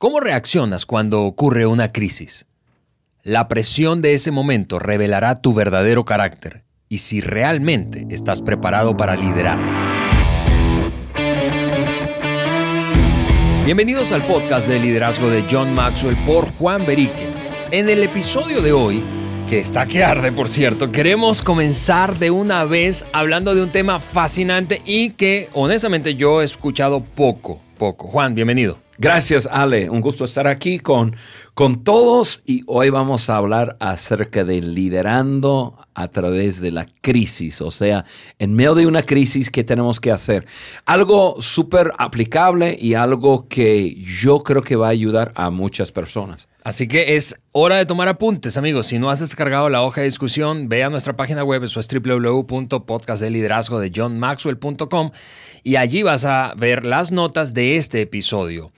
¿Cómo reaccionas cuando ocurre una crisis? La presión de ese momento revelará tu verdadero carácter y si realmente estás preparado para liderar. Bienvenidos al podcast de liderazgo de John Maxwell por Juan Berique. En el episodio de hoy, que está que arde por cierto, queremos comenzar de una vez hablando de un tema fascinante y que honestamente yo he escuchado poco, poco. Juan, bienvenido. Gracias, Ale. Un gusto estar aquí con, con todos y hoy vamos a hablar acerca de liderando a través de la crisis, o sea, en medio de una crisis, ¿qué tenemos que hacer? Algo súper aplicable y algo que yo creo que va a ayudar a muchas personas. Así que es hora de tomar apuntes, amigos. Si no has descargado la hoja de discusión, ve a nuestra página web, eso es www.podcastdeliderazgo de johnmaxwell.com y allí vas a ver las notas de este episodio.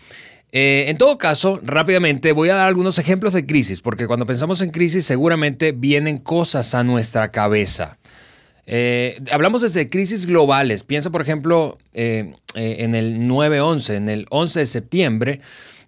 Eh, en todo caso, rápidamente voy a dar algunos ejemplos de crisis, porque cuando pensamos en crisis seguramente vienen cosas a nuestra cabeza. Eh, hablamos desde crisis globales. Piensa, por ejemplo, eh, en el 9-11, en el 11 de septiembre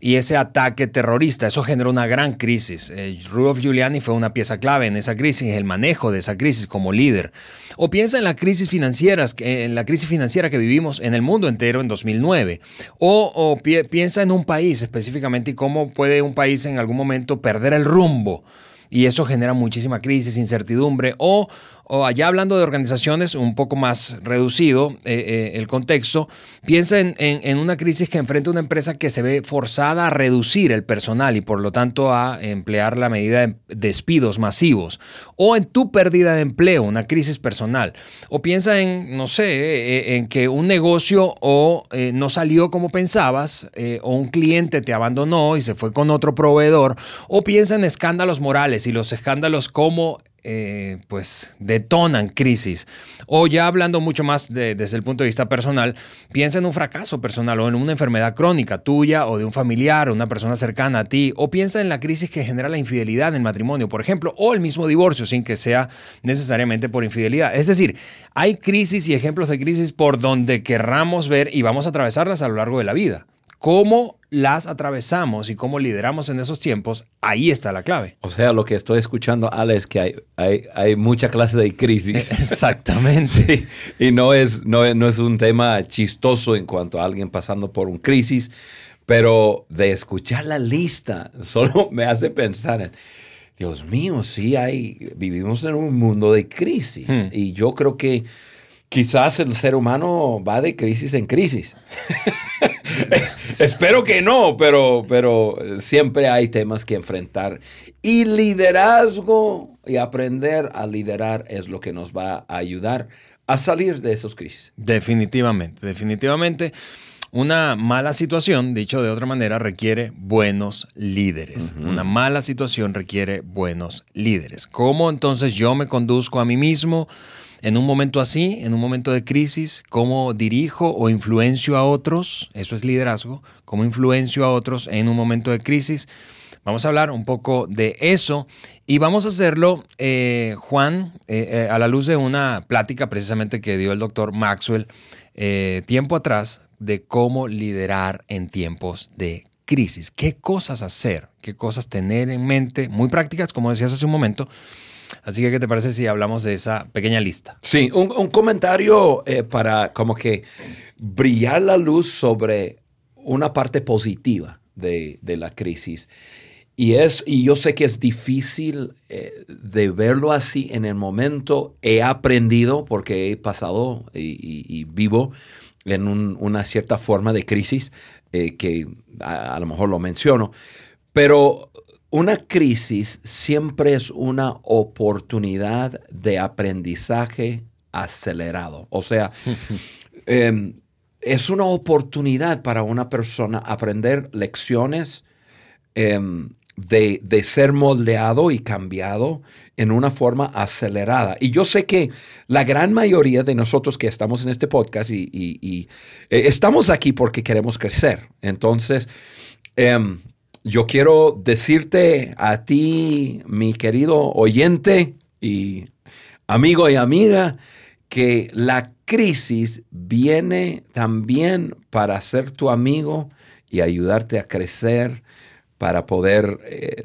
y ese ataque terrorista. Eso generó una gran crisis. Eh, Rudolf Giuliani fue una pieza clave en esa crisis, el manejo de esa crisis como líder. O piensa en la crisis financiera, en la crisis financiera que vivimos en el mundo entero en 2009. O, piensa en un país específicamente y cómo puede un país en algún momento perder el rumbo y eso genera muchísima crisis, incertidumbre o o allá hablando de organizaciones un poco más reducido eh, eh, el contexto, piensa en, una crisis que enfrenta una empresa que se ve forzada a reducir el personal y por lo tanto a emplear la medida de despidos masivos, o en tu pérdida de empleo, una crisis personal, o piensa en, no sé, eh, en que un negocio o no salió como pensabas, o un cliente te abandonó y se fue con otro proveedor, o piensa en escándalos morales y los escándalos como eh, pues detonan crisis. O ya hablando mucho más desde el punto de vista personal, piensa en un fracaso personal o en una enfermedad crónica tuya o de un familiar o una persona cercana a ti. O piensa en la crisis que genera la infidelidad en el matrimonio, por ejemplo, o el mismo divorcio sin que sea necesariamente por infidelidad. Es decir, hay crisis y ejemplos de crisis por donde querramos ver y vamos a atravesarlas a lo largo de la vida cómo las atravesamos y cómo lideramos en esos tiempos, ahí está la clave. O sea, lo que estoy escuchando, Ale, es que hay, hay, hay mucha clase de crisis. Exactamente. y no es, no, no es un tema chistoso en cuanto a alguien pasando por un crisis, pero de escuchar la lista solo me hace pensar en... Dios mío, sí hay, vivimos en un mundo de crisis hmm. y yo creo que quizás el ser humano va de crisis en crisis. Espero que no, pero, pero siempre hay temas que enfrentar. Y liderazgo y aprender a liderar es lo que nos va a ayudar a salir de esas crisis. Definitivamente, definitivamente. Una mala situación, dicho de otra manera, requiere buenos líderes. Una mala situación requiere buenos líderes. ¿Cómo entonces yo me conduzco a mí mismo? En un momento así, en un momento de crisis, cómo dirijo o influencio a otros, eso es liderazgo, cómo influencio a otros en un momento de crisis. Vamos a hablar un poco de eso y vamos a hacerlo, eh, Juan, eh, eh, a la luz de una plática precisamente que dio el doctor Maxwell tiempo atrás de cómo liderar en tiempos de crisis. ¿Qué cosas hacer? ¿Qué cosas tener en mente? Muy prácticas, como decías hace un momento, Así que, ¿qué te parece si hablamos de esa pequeña lista? Sí, un, comentario eh, para como que brillar la luz sobre una parte positiva de, la crisis. Y, es, y yo sé que es difícil eh, de verlo así en el momento. He aprendido porque he pasado y, vivo en una cierta forma de crisis eh, que a, lo mejor lo menciono. Pero una crisis siempre es una oportunidad de aprendizaje acelerado. O sea, em, es una oportunidad para una persona aprender lecciones em, de, ser moldeado y cambiado en una forma acelerada. Y yo sé que la gran mayoría de nosotros que estamos en este podcast y, eh, estamos aquí porque queremos crecer. Entonces, em, yo quiero decirte a ti, mi querido oyente y amigo y amiga, que la crisis viene también para ser tu amigo y ayudarte a crecer para poder eh,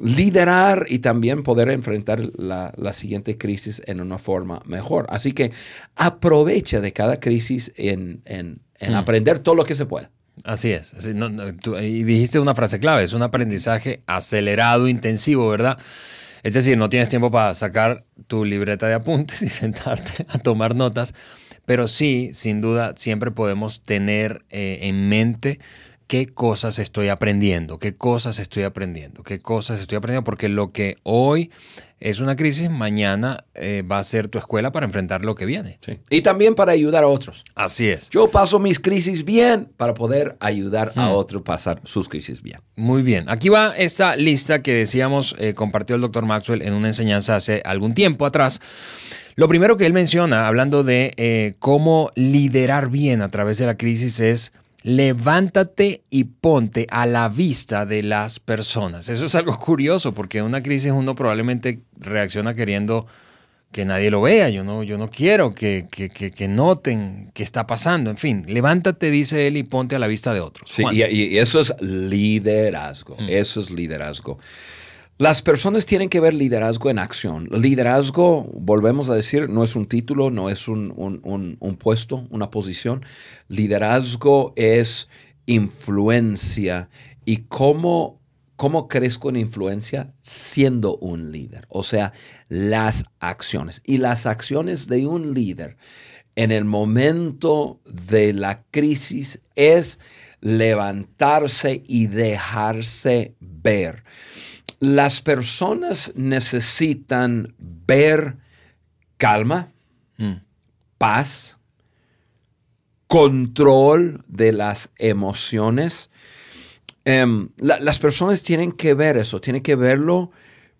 liderar y también poder enfrentar la, siguiente crisis en una forma mejor. Así que aprovecha de cada crisis en, mm. aprender todo lo que se pueda. Así es. y dijiste una frase clave, es un aprendizaje acelerado, intensivo, ¿verdad? Es decir, no tienes tiempo para sacar tu libreta de apuntes y sentarte a tomar notas, pero sí, sin duda, siempre podemos tener eh, en mente qué cosas estoy aprendiendo, qué cosas estoy aprendiendo, qué cosas estoy aprendiendo, porque lo que hoy es una crisis, mañana eh, va a ser tu escuela para enfrentar lo que viene. Y también para ayudar a otros. Así es. Yo paso mis crisis bien para poder ayudar a hmm. otros a pasar sus crisis bien. Muy bien. Aquí va esta lista que decíamos, eh, compartió el doctor Maxwell en una enseñanza hace algún tiempo atrás. Lo primero que él menciona, hablando de eh, cómo liderar bien a través de la crisis, es levántate y ponte a la vista de las personas. Eso es algo curioso porque en una crisis uno probablemente reacciona queriendo que nadie lo vea. Yo no, yo no quiero que, que, noten qué está pasando. En fin, levántate, dice él, y ponte a la vista de otros. Sí, y, eso es liderazgo. Mm. Eso es liderazgo. Las personas tienen que ver liderazgo en acción. Liderazgo, volvemos a decir, no es un título, no es un, puesto, una posición. Liderazgo es influencia. ¿Y cómo, cómo crezco en influencia? Siendo un líder. O sea, las acciones. Y las acciones de un líder en el momento de la crisis es levantarse y dejarse ver las personas necesitan ver calma, mm. paz, control de las emociones. Em, las personas tienen que ver eso, tienen que verlo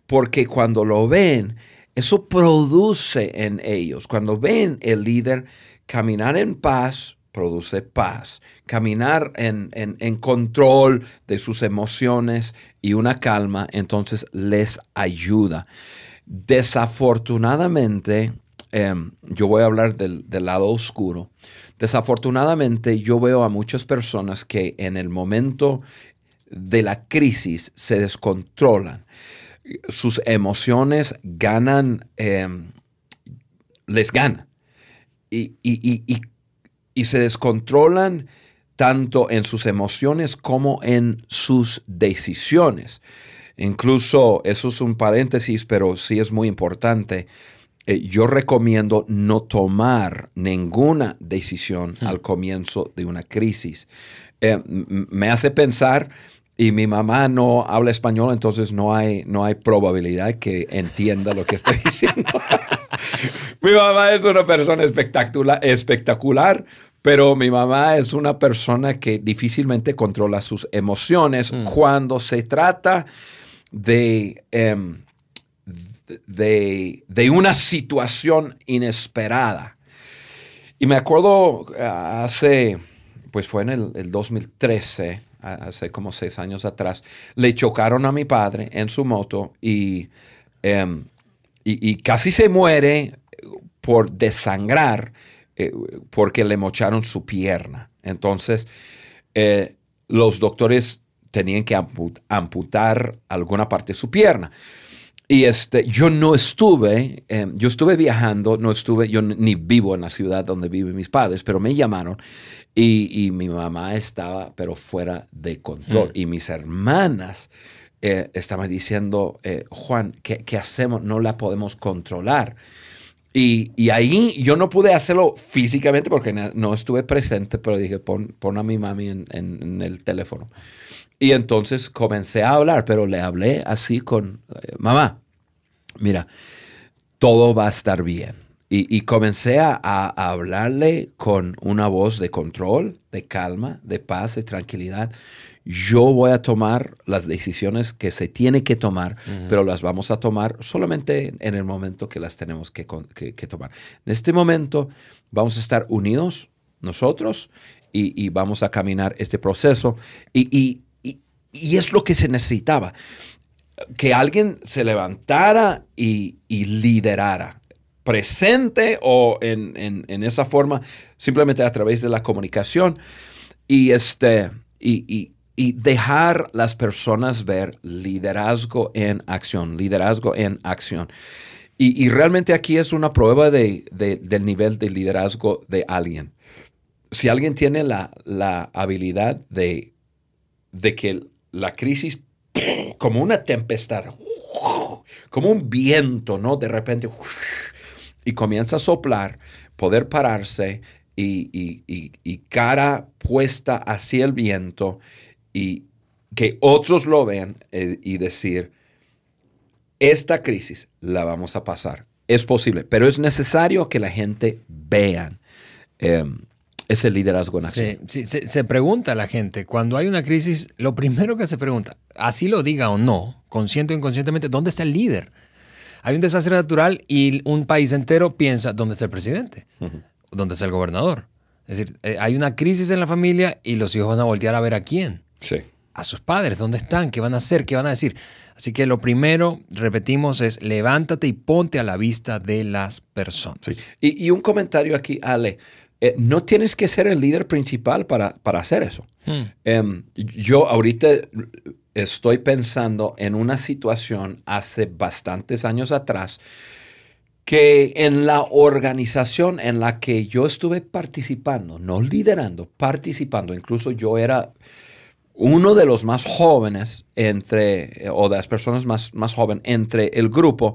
porque cuando lo ven, eso produce en ellos. Cuando ven el líder caminar en paz, produce paz. Caminar en, control de sus emociones y una calma, entonces les ayuda. Desafortunadamente, em, yo voy a hablar del, del, lado oscuro. Desafortunadamente, yo veo a muchas personas que en el momento de la crisis se descontrolan. Sus emociones ganan, em, les ganan. Y, y, y, y se descontrolan tanto en sus emociones como en sus decisiones. Incluso, eso es un paréntesis, pero sí es muy importante. Eh, yo recomiendo no tomar ninguna decisión hmm. al comienzo de una crisis. Eh, me hace pensar, y mi mamá no habla español, entonces no hay, no hay probabilidad que entienda lo que estoy diciendo. mi mamá es una persona espectacular, espectacular, pero mi mamá es una persona que difícilmente controla sus emociones mm. cuando se trata de, em, de, de, una situación inesperada. Y me acuerdo ah, hace, pues fue en el, 2013, hace como seis años atrás, le chocaron a mi padre en su moto y, em, y, casi se muere por desangrar eh, porque le mocharon su pierna. Entonces, eh, los doctores tenían que amputar alguna parte de su pierna. Y este, yo no estuve, eh, yo estuve viajando, no estuve, yo ni vivo en la ciudad donde viven mis padres, pero me llamaron y, mi mamá estaba, pero fuera de control. Mm. Y mis hermanas estaban diciendo, Juan, ¿qué, ¿qué, hacemos? No la podemos controlar. Y, ahí yo no pude hacerlo físicamente porque no estuve presente, pero dije, pon, a mi mami en, el teléfono. Y entonces comencé a hablar, pero le hablé así con, eh, mamá, mira, todo va a estar bien. Y, comencé a, hablarle con una voz de control, de calma, de paz, de tranquilidad yo voy a tomar las decisiones que se tiene que tomar, pero las vamos a tomar solamente en el momento que las tenemos que, tomar. En este momento vamos a estar unidos nosotros y, vamos a caminar este proceso y, es lo que se necesitaba, que alguien se levantara y, liderara presente o en, esa forma, simplemente a través de la comunicación. Y este, y, dejar las personas ver liderazgo en acción, liderazgo en acción. Y, realmente aquí es una prueba del nivel de liderazgo de alguien. Si alguien tiene la, habilidad de, de que la crisis, como una tempestad, como un viento, ¿no? De repente, y comienza a soplar, poder pararse y, cara puesta hacia el viento y que otros lo vean eh, y decir, esta crisis la vamos a pasar. Es posible, pero es necesario que la gente vean em, ese liderazgo nacional. Sí, se, se, pregunta la gente, cuando hay una crisis, lo primero que se pregunta, así lo diga o no, consciente o inconscientemente, ¿dónde está el líder? Hay un desastre natural y un país entero piensa, ¿dónde está el presidente? ¿Dónde está el gobernador? Es decir, eh, hay una crisis en la familia y los hijos van a voltear a ver a quién. Sí. A sus padres, ¿dónde están? ¿Qué van a hacer? ¿Qué van a decir? Así que lo primero, repetimos, es levántate y ponte a la vista de las personas. Sí. Y, un comentario aquí, Ale. Eh, no tienes que ser el líder principal para, para hacer eso. Hmm. Em, yo ahorita estoy pensando en una situación hace bastantes años atrás que en la organización en la que yo estuve participando, no liderando, participando, incluso yo era uno de los más jóvenes entre, o de las personas más, más jóvenes entre el grupo,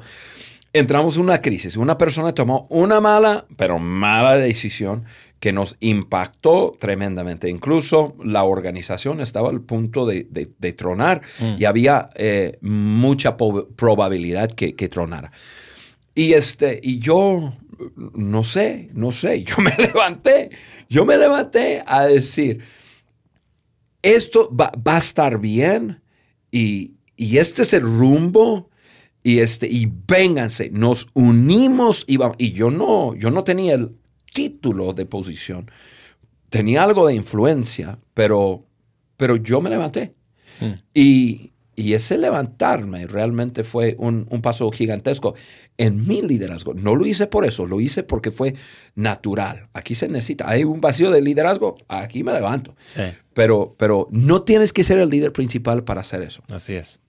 entramos en una crisis. Una persona tomó una mala, pero mala decisión que nos impactó tremendamente. Incluso la organización estaba al punto de, tronar mm. y había eh, mucha probabilidad que, tronara. Y, este, y yo, no sé, no sé, yo me levanté, yo me levanté a decir, esto va, a estar bien y, y, este es el rumbo y, este, y vénganse, nos unimos y, y yo, no, yo no tenía el título de posición. Tenía algo de influencia, pero, pero yo me levanté. Hmm. Y, ese levantarme realmente fue un, paso gigantesco en mi liderazgo. No lo hice por eso, lo hice porque fue natural. Aquí se necesita, hay un vacío de liderazgo, aquí me levanto. Pero, pero no tienes que ser el líder principal para hacer eso. Así es.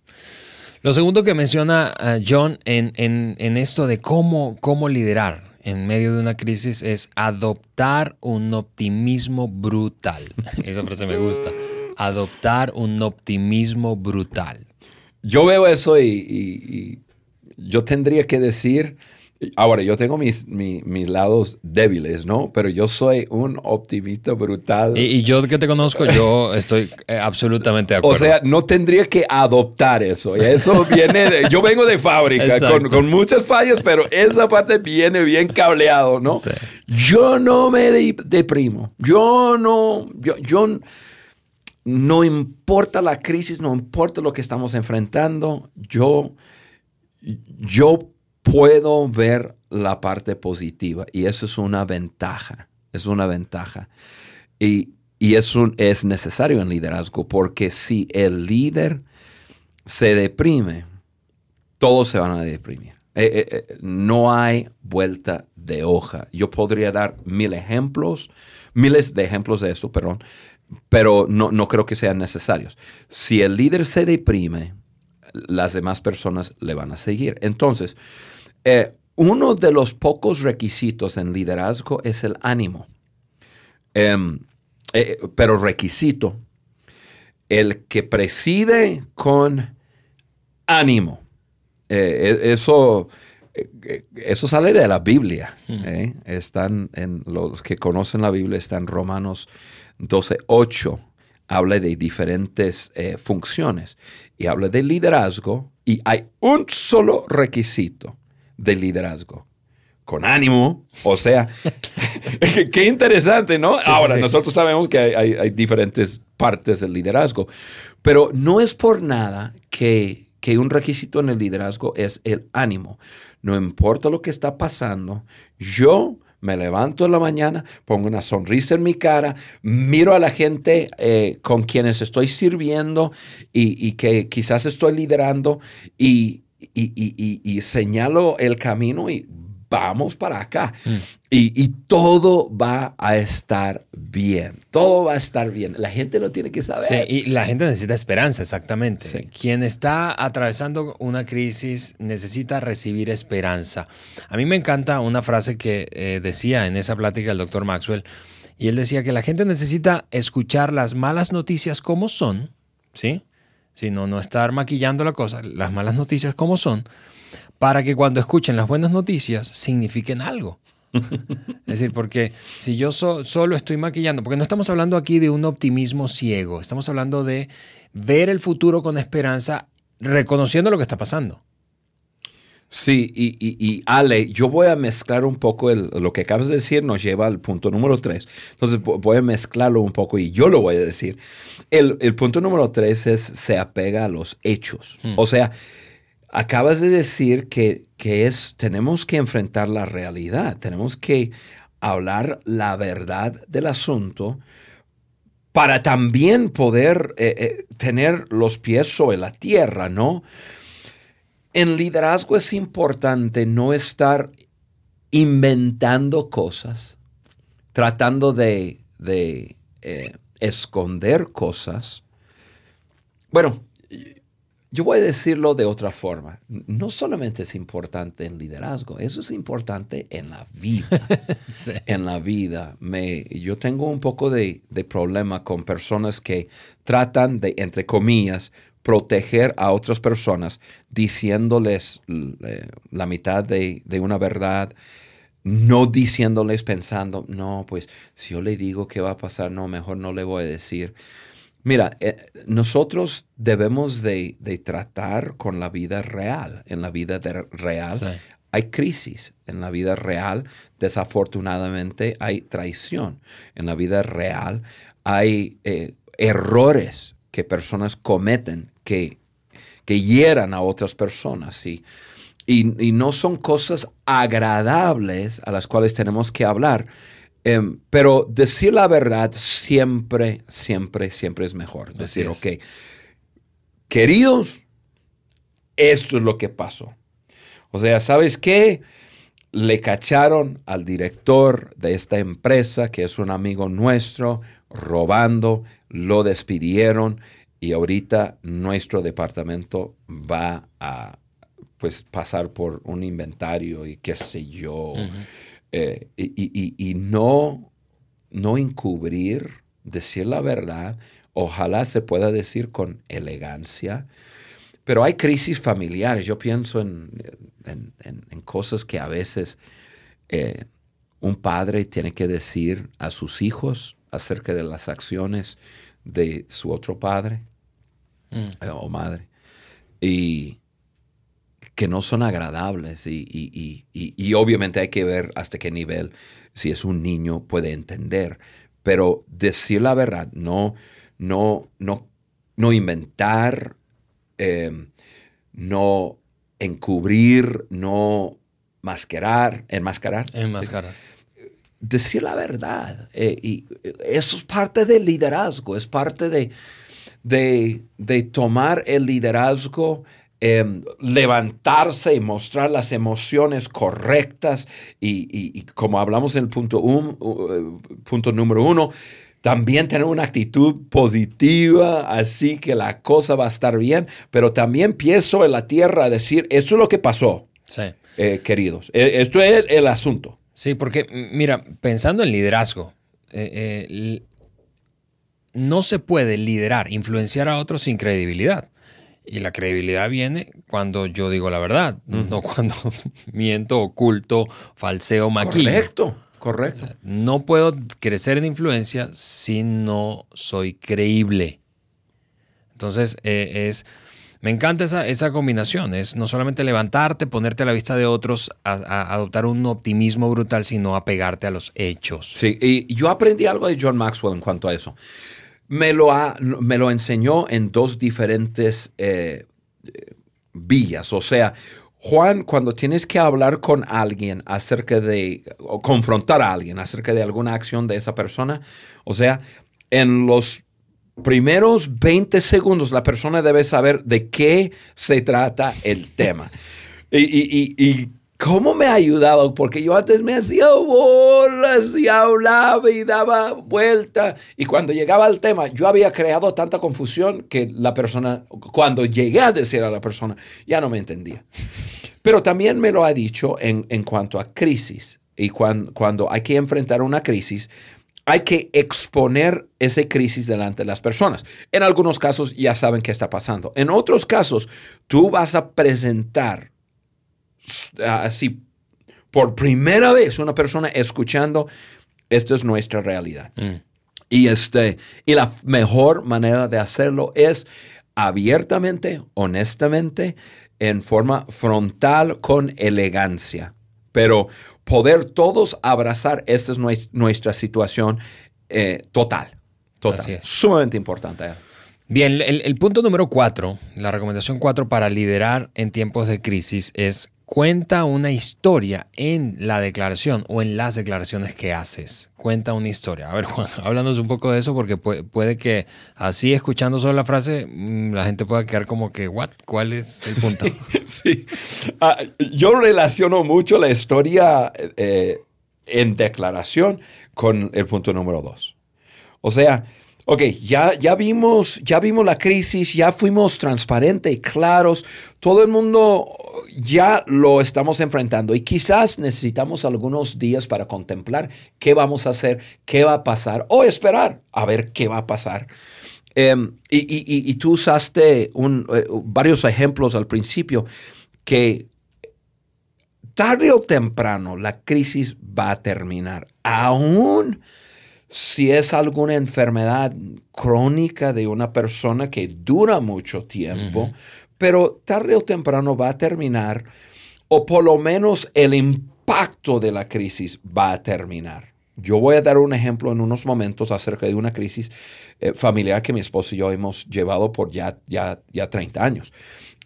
Lo segundo que menciona eh, John en, en, esto de cómo, cómo liderar, en medio de una crisis es adoptar un optimismo brutal. Esa frase me gusta. Adoptar un optimismo brutal. Yo veo eso y, yo tendría que decir Ahora, yo tengo mis, mis, lados débiles, ¿no? Pero yo soy un optimista brutal. Y, yo que te conozco, yo estoy eh, absolutamente de acuerdo. O sea, no tendría que adoptar eso. Eso viene, de, yo vengo de fábrica con, con, muchas fallas, pero esa parte viene bien cableado, ¿no? Yo no me deprimo. Yo no, yo, yo no importa la crisis, no importa lo que estamos enfrentando, yo, yo puedo ver la parte positiva y eso es una ventaja, es una ventaja. Y, eso es necesario en liderazgo porque si el líder se deprime, todos se van a deprimir. Eh, eh, eh, no hay vuelta de hoja. Yo podría dar mil ejemplos, miles de ejemplos de esto, perdón, pero no, no creo que sean necesarios. Si el líder se deprime, las demás personas le van a seguir. Entonces, eh, uno de los pocos requisitos en liderazgo es el ánimo. Em, eh, pero requisito, el que preside con ánimo. Eh, e, eso, eso sale de la Biblia. Hmm. Están en los que conocen la Biblia, está en Romanos 12, 8. Habla de diferentes funciones y habla de liderazgo y hay un solo requisito de liderazgo. Con ánimo, o sea, qué interesante, ¿no? Ahora, nosotros sabemos que hay, diferentes partes del liderazgo, pero no es por nada que, que un requisito en el liderazgo es el ánimo. No importa lo que está pasando, yo me levanto en la mañana, pongo una sonrisa en mi cara, miro a la gente eh, con quienes estoy sirviendo y, y, que quizás estoy liderando y, y, señalo el camino y vamos para acá. Y, y, todo va a estar bien. Todo va a estar bien. La gente lo tiene que saber. Sí, y la gente necesita esperanza, exactamente. Quien está atravesando una crisis necesita recibir esperanza. A mí me encanta una frase que eh, decía en esa plática el doctor Maxwell, y él decía que la gente necesita escuchar las malas noticias como son, ¿sí? Sino no estar maquillando la cosa, las malas noticias como son, para que cuando escuchen las buenas noticias signifiquen algo. es decir, porque si yo solo estoy maquillando, porque no estamos hablando aquí de un optimismo ciego, estamos hablando de ver el futuro con esperanza, reconociendo lo que está pasando. Sí, y, Ale, yo voy a mezclar un poco lo que acabas de decir, nos lleva al punto número tres. Entonces voy a mezclarlo un poco y yo lo voy a decir. El, punto número tres es se apega a los hechos. Hmm. O sea, acabas de decir que, es, tenemos que enfrentar la realidad, tenemos que hablar la verdad del asunto para también poder eh, eh, tener los pies sobre la tierra, ¿no? En liderazgo es importante no estar inventando cosas, tratando de, eh, esconder cosas. Bueno, yo voy a decirlo de otra forma. No solamente es importante en liderazgo, eso es importante en la vida. En la vida. Me, yo tengo un poco de, problema con personas que tratan de, entre comillas, proteger a otras personas diciéndoles eh, la mitad de, de una verdad, no diciéndoles pensando, no, pues si yo le digo qué va a pasar, no, mejor no le voy a decir. Mira, eh, nosotros debemos de, tratar con la vida real. En la vida real hay crisis. En la vida real, desafortunadamente, hay traición. En la vida real hay eh, errores que personas cometen que, que hieran a otras personas. Y, y no son cosas agradables a las cuales tenemos que hablar. Em, pero decir la verdad siempre, siempre, siempre es mejor. Decir, ok, queridos, esto es lo que pasó. O sea, ¿sabes qué? Le cacharon al director de esta empresa, que es un amigo nuestro, robando, lo despidieron y ahorita nuestro departamento va a pues pasar por un inventario y qué sé yo. Eh, y, no, no encubrir, decir la verdad, ojalá se pueda decir con elegancia, pero hay crisis familiares. Yo pienso en, cosas que a veces eh, un padre tiene que decir a sus hijos acerca de las acciones de su otro padre mm. eh, o madre. Y, que no son agradables y, obviamente hay que ver hasta qué nivel, si es un niño, puede entender. Pero decir la verdad, no, no, no, no inventar, em, no encubrir, no mascarar, enmascarar. Enmascarar. Decir la verdad. Eh, y eso es parte del liderazgo, es parte de, de, de tomar el liderazgo Em, levantarse y mostrar las emociones correctas y, como hablamos en el punto, un, punto número uno, también tener una actitud positiva, así que la cosa va a estar bien, pero también pienso en la tierra a decir, esto es lo que pasó, eh, queridos, e, esto es el, asunto. Sí, porque mira, pensando en liderazgo, eh, eh, no se puede liderar, influenciar a otros sin credibilidad. Y la credibilidad viene cuando yo digo la verdad, no cuando miento, oculto, falseo, maquillo. Correcto, correcto. no puedo crecer en influencia si no soy creíble. Entonces, eh, es, me encanta esa, esa, combinación. Es no solamente levantarte, ponerte a la vista de otros, a, adoptar un optimismo brutal, sino apegarte a los hechos. Sí, y yo aprendí algo de John Maxwell en cuanto a eso me lo, me lo enseñó en dos diferentes eh, vías. O sea, Juan, cuando tienes que hablar con alguien acerca de, o confrontar a alguien acerca de alguna acción de esa persona, o sea, en los primeros 20 segundos la persona debe saber de qué se trata el tema. y, ¿Cómo me ha ayudado? Porque yo antes me hacía bolas y hablaba y daba vuelta. Y cuando llegaba al tema, yo había creado tanta confusión que la persona, cuando llegué a decir a la persona, ya no me entendía. Pero también me lo ha dicho en, en cuanto a crisis. Y cuando, cuando hay que enfrentar una crisis, hay que exponer esa crisis delante de las personas. En algunos casos ya saben qué está pasando. En otros casos, tú vas a presentar así por primera vez una persona escuchando, esto es nuestra realidad. Mm. Y, este, y la mejor manera de hacerlo es abiertamente, honestamente, en forma frontal, con elegancia. Pero poder todos abrazar, esta es nuestra situación eh, total. Total. Sumamente importante. Bien, el, el, punto número cuatro, la recomendación cuatro para liderar en tiempos de crisis es cuenta una historia en la declaración o en las declaraciones que haces. Cuenta una historia. A ver, Juan, háblanos un poco de eso porque puede, que así escuchando solo la frase, mm, la gente pueda quedar como que, ¿what? ¿Cuál es el punto? Sí. Ah, yo relaciono mucho la historia eh, en declaración con el punto número dos. O sea, Ok, ya, ya, vimos, ya vimos la crisis, ya fuimos transparentes y claros, todo el mundo ya lo estamos enfrentando y quizás necesitamos algunos días para contemplar qué vamos a hacer, qué va a pasar o esperar a ver qué va a pasar. Em, y, tú usaste eh, varios ejemplos al principio que tarde o temprano la crisis va a terminar. Aún si es alguna enfermedad crónica de una persona que dura mucho tiempo, pero tarde o temprano va a terminar, o por lo menos el impacto de la crisis va a terminar. Yo voy a dar un ejemplo en unos momentos acerca de una crisis eh, familiar que mi esposo y yo hemos llevado por ya, ya, ya 30 años.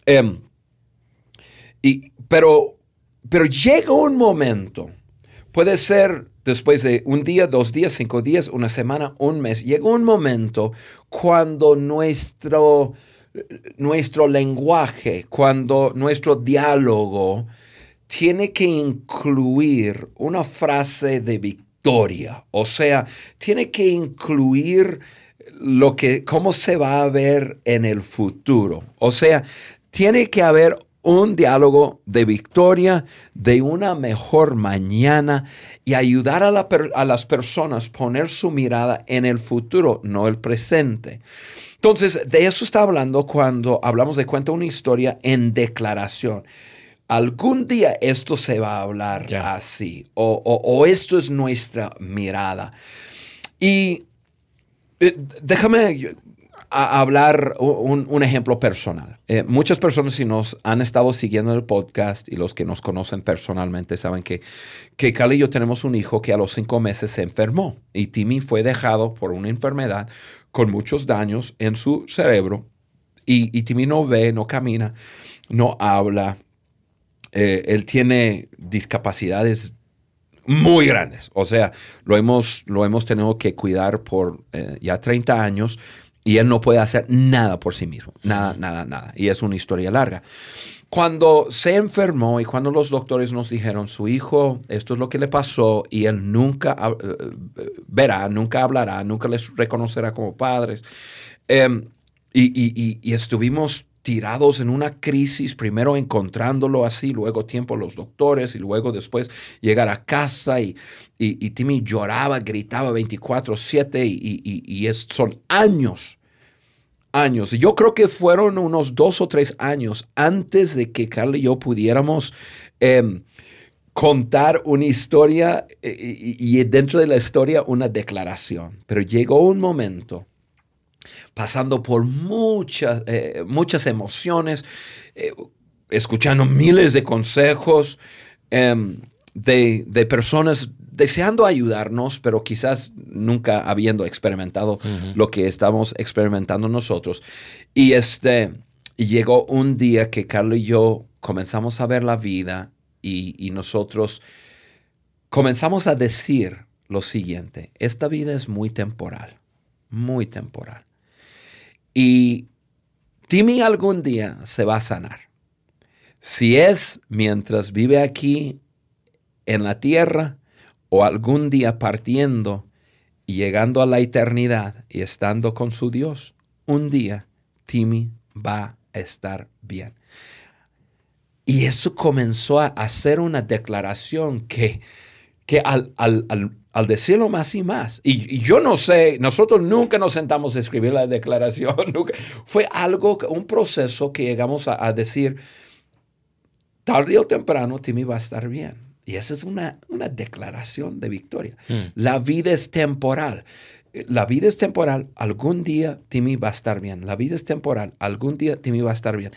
Em, y, pero, pero llega un momento, puede ser después de un día, dos días, cinco días, una semana, un mes, llega un momento cuando nuestro, nuestro lenguaje, cuando nuestro diálogo tiene que incluir una frase de victoria, o sea, tiene que incluir lo que, cómo se va a ver en el futuro. O sea, tiene que haber un diálogo de victoria, de una mejor mañana y ayudar a, las personas a poner su mirada en el futuro, no el presente. Entonces, de eso está hablando cuando hablamos de cuenta una historia en declaración. Algún día esto se va a hablar así, o, esto es nuestra mirada. Y eh, déjame a hablar un, ejemplo personal. Eh, muchas personas, si nos han estado siguiendo el podcast y los que nos conocen personalmente, saben que, que y yo tenemos un hijo que a los cinco meses se enfermó y Timmy fue dejado por una enfermedad con muchos daños en su cerebro y Timmy no ve, no camina, no habla. Eh, él tiene discapacidades muy grandes. O sea, lo hemos, lo hemos tenido que cuidar por eh, ya 30 años y él no puede hacer nada por sí mismo, nada, nada, nada. Y es una historia larga. Cuando se enfermó y cuando los doctores nos dijeron, su hijo, esto es lo que le pasó y él nunca eh, eh, verá, nunca hablará, nunca les reconocerá como padres. Em, y, estuvimos tirados en una crisis, primero encontrándolo así, luego tiempo los doctores y luego después llegar a casa y, y, Timmy lloraba, gritaba 24/7 y, y, son años, años. Yo creo que fueron unos dos o tres años antes de que Carla y yo pudiéramos em, contar una historia eh, y dentro de la historia una declaración. Pero llegó un momento pasando por muchas, eh, muchas emociones, eh, escuchando miles de consejos em, de, personas deseando ayudarnos, pero quizás nunca habiendo experimentado lo que estamos experimentando nosotros. Y este, llegó un día que Carlos y yo comenzamos a ver la vida y, y nosotros comenzamos a decir lo siguiente, esta vida es muy temporal, muy temporal. Y Timmy algún día se va a sanar. Si es mientras vive aquí en la tierra o algún día partiendo y llegando a la eternidad y estando con su Dios, un día Timmy va a estar bien. Y eso comenzó a hacer una declaración que, que al, decirlo más y más, y, yo no sé, nosotros nunca nos sentamos a escribir la declaración, nunca, fue algo, un proceso que llegamos a, decir, tarde o temprano Timmy va a estar bien. Y esa es una, una declaración de victoria. Mm. La vida es temporal. La vida es temporal. Algún día Timmy va a estar bien. La vida es temporal. Algún día Timmy va a estar bien.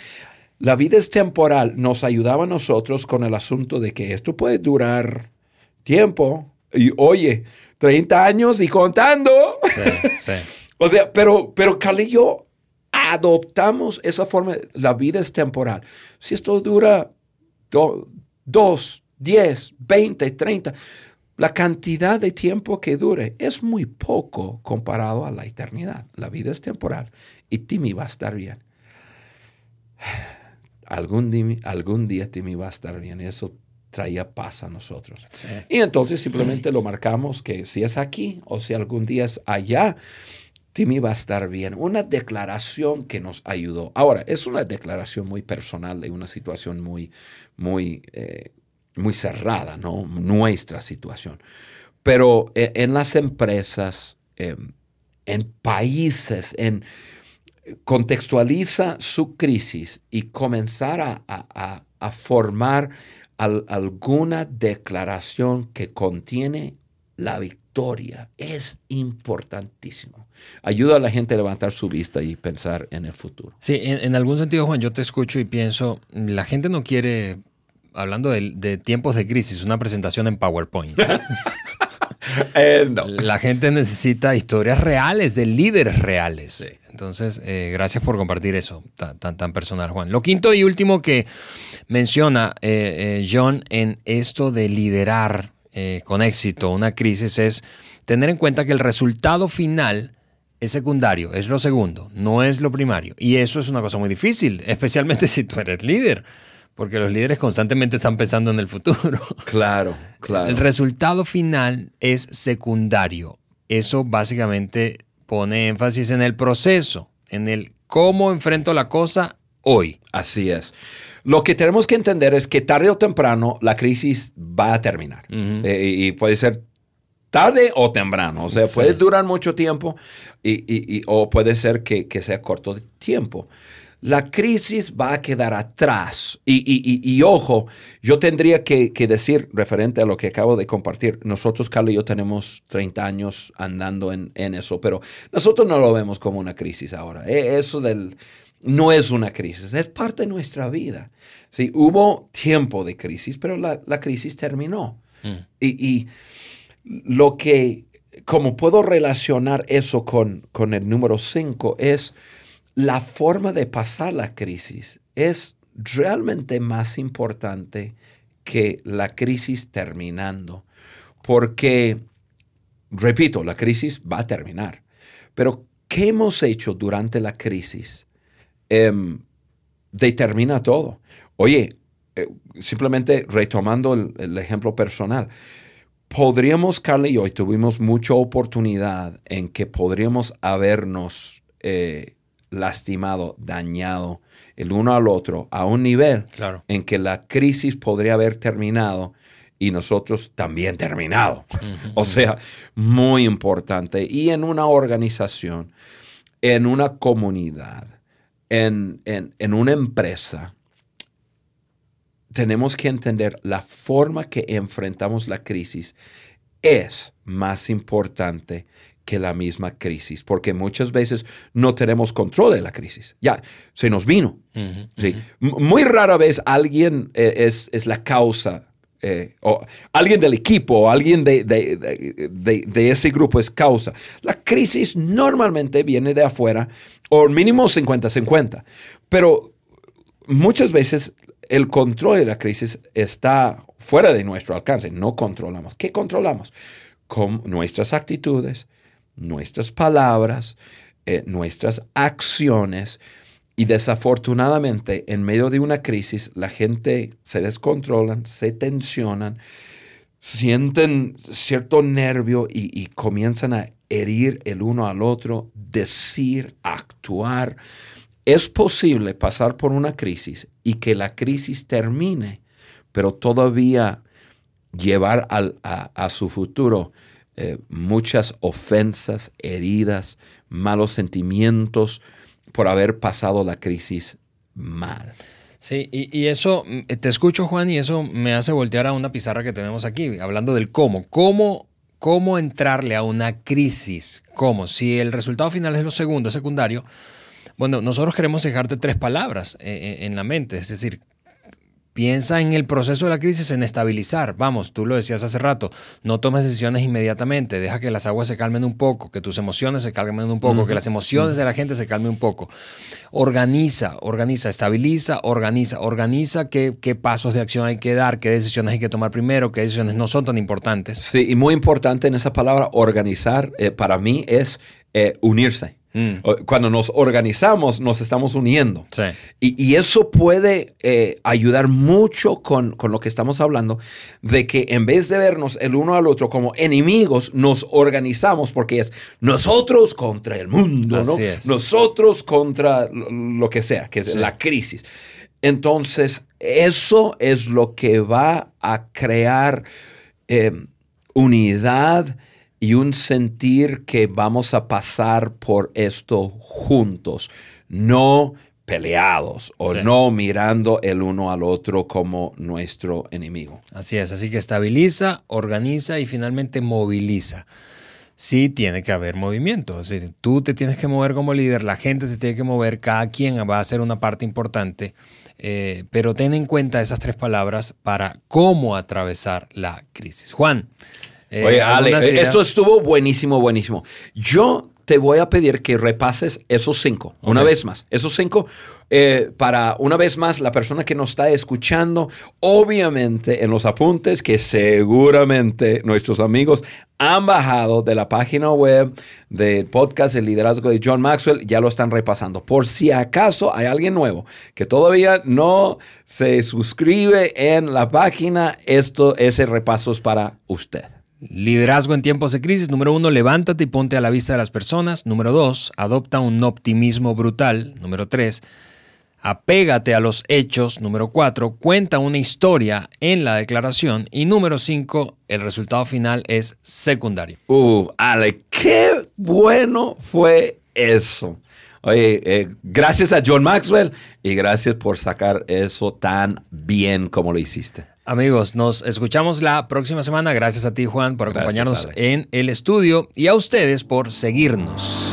La vida es temporal. Nos ayudaba a nosotros con el asunto de que esto puede durar tiempo. Y oye, 30 años y contando. Sí, sí. o sea, pero, pero y yo adoptamos esa forma. La vida es temporal. Si esto dura dos, 10, 20, 30. La cantidad de tiempo que dure es muy poco comparado a la eternidad. La vida es temporal y Timmy va a estar bien. Algún día, algún día Timmy va a estar bien. Eso traía paz a nosotros. Y entonces simplemente lo marcamos que si es aquí o si algún día es allá, Timmy va a estar bien. Una declaración que nos ayudó. Ahora, es una declaración muy personal de una situación muy, muy eh, muy cerrada, ¿no? Nuestra situación. Pero eh, en las empresas, em, en países, en contextualiza su crisis y comenzar a, formar alguna declaración que contiene la victoria es importantísimo. Ayuda a la gente a levantar su vista y pensar en el futuro. Sí, en algún sentido, Juan, yo te escucho y pienso, la gente no quiere hablando de, tiempos de crisis, una presentación en PowerPoint. Eh, La gente necesita historias reales, de líderes reales. Entonces, eh, gracias por compartir eso tan, tan, personal, Juan. Lo quinto y último que menciona eh, John en esto de liderar con éxito una crisis es tener en cuenta que el resultado final es secundario, es lo segundo, no es lo primario. Y eso es una cosa muy difícil, especialmente si tú eres líder porque los líderes constantemente están pensando en el futuro. Claro, claro. El resultado final es secundario. Eso básicamente pone énfasis en el proceso, en el cómo enfrento la cosa hoy. Así es. Lo que tenemos que entender es que tarde o temprano la crisis va a terminar. Eh, y puede ser tarde o temprano. O sea, puede durar mucho tiempo y, o puede ser que, que sea corto de tiempo la crisis va a quedar atrás. Y, ojo, yo tendría que, decir, referente a lo que acabo de compartir, nosotros, Carlos y yo, tenemos 30 años andando en, eso, pero nosotros no lo vemos como una crisis ahora. E, eso del, no es una crisis, es parte de nuestra vida. Sí, hubo tiempo de crisis, pero la, crisis terminó. Mm. Y, lo que, como puedo relacionar eso con, con el número 5, es la forma de pasar la crisis es realmente más importante que la crisis terminando. Porque, repito, la crisis va a terminar. Pero, ¿qué hemos hecho durante la crisis? Em, determina todo. Oye, eh, simplemente retomando el, ejemplo personal, podríamos, Carly y hoy tuvimos mucha oportunidad en que podríamos habernos eh, lastimado, dañado el uno al otro a un nivel en que la crisis podría haber terminado y nosotros también terminado. O sea, muy importante. Y en una organización, en una comunidad, en, en una empresa, tenemos que entender la forma que enfrentamos la crisis es más importante que la misma crisis, porque muchas veces no tenemos control de la crisis. Ya, se nos vino. Muy rara vez alguien eh, es, es, la causa, eh, o alguien del equipo, o alguien de, de, de, ese grupo es causa. La crisis normalmente viene de afuera, o mínimo 50-50, pero muchas veces el control de la crisis está fuera de nuestro alcance, no controlamos. ¿Qué controlamos? Con nuestras actitudes, nuestras palabras, eh, nuestras acciones y desafortunadamente, en medio de una crisis, la gente se descontrolan, se tensionan, sienten cierto nervio y, y comienzan a herir el uno al otro, decir, actuar. Es posible pasar por una crisis y que la crisis termine, pero todavía llevar a, su futuro eh, muchas ofensas, heridas, malos sentimientos por haber pasado la crisis mal. Sí, y, y, eso, te escucho Juan, y eso me hace voltear a una pizarra que tenemos aquí, hablando del cómo. ¿Cómo, cómo entrarle a una crisis? ¿Cómo? Si el resultado final es lo segundo, secundario, bueno, nosotros queremos dejarte tres palabras en, en la mente, es decir, Piensa en el proceso de la crisis en estabilizar. Vamos, tú lo decías hace rato, no tomes decisiones inmediatamente, deja que las aguas se calmen un poco, que tus emociones se calmen un poco, uh -huh. que las emociones uh -huh. de la gente se calmen un poco. Organiza, organiza, estabiliza, organiza, organiza qué, qué, pasos de acción hay que dar, qué decisiones hay que tomar primero, qué decisiones no son tan importantes. Sí, y muy importante en esa palabra, organizar, eh, para mí es eh, unirse. Mm. Cuando nos organizamos, nos estamos uniendo. Sí. Y, y, eso puede eh, ayudar mucho con, con, lo que estamos hablando, de que en vez de vernos el uno al otro como enemigos, nos organizamos porque es nosotros contra el mundo, Así ¿no? Es. nosotros contra lo que sea, que es Sí. la crisis. Entonces, eso es lo que va a crear eh, unidad y un sentir que vamos a pasar por esto juntos, no peleados o Sí. no mirando el uno al otro como nuestro enemigo. Así es, así que estabiliza, organiza y finalmente moviliza. Sí tiene que haber movimiento, es decir, tú te tienes que mover como líder, la gente se tiene que mover, cada quien va a ser una parte importante, eh, pero ten en cuenta esas tres palabras para cómo atravesar la crisis. Juan. Eh, Oye, Ale, eh, esto estuvo buenísimo, buenísimo. Yo te voy a pedir que repases esos cinco, una vez más. Esos cinco, eh, para una vez más, la persona que nos está escuchando, obviamente en los apuntes que seguramente nuestros amigos han bajado de la página web del podcast El Liderazgo de John Maxwell, ya lo están repasando. Por si acaso hay alguien nuevo que todavía no se suscribe en la página, esto, ese repaso es para usted. Liderazgo en tiempos de crisis. Número uno, levántate y ponte a la vista de las personas. Número dos, adopta un optimismo brutal. Número tres, apégate a los hechos. Número cuatro, cuenta una historia en la declaración. Y número cinco, el resultado final es secundario. Uh, Ale, qué bueno fue eso. Oye, eh, gracias a John Maxwell y gracias por sacar eso tan bien como lo hiciste. Amigos, nos escuchamos la próxima semana. Gracias a ti, Juan, por acompañarnos en el estudio y a ustedes por seguirnos.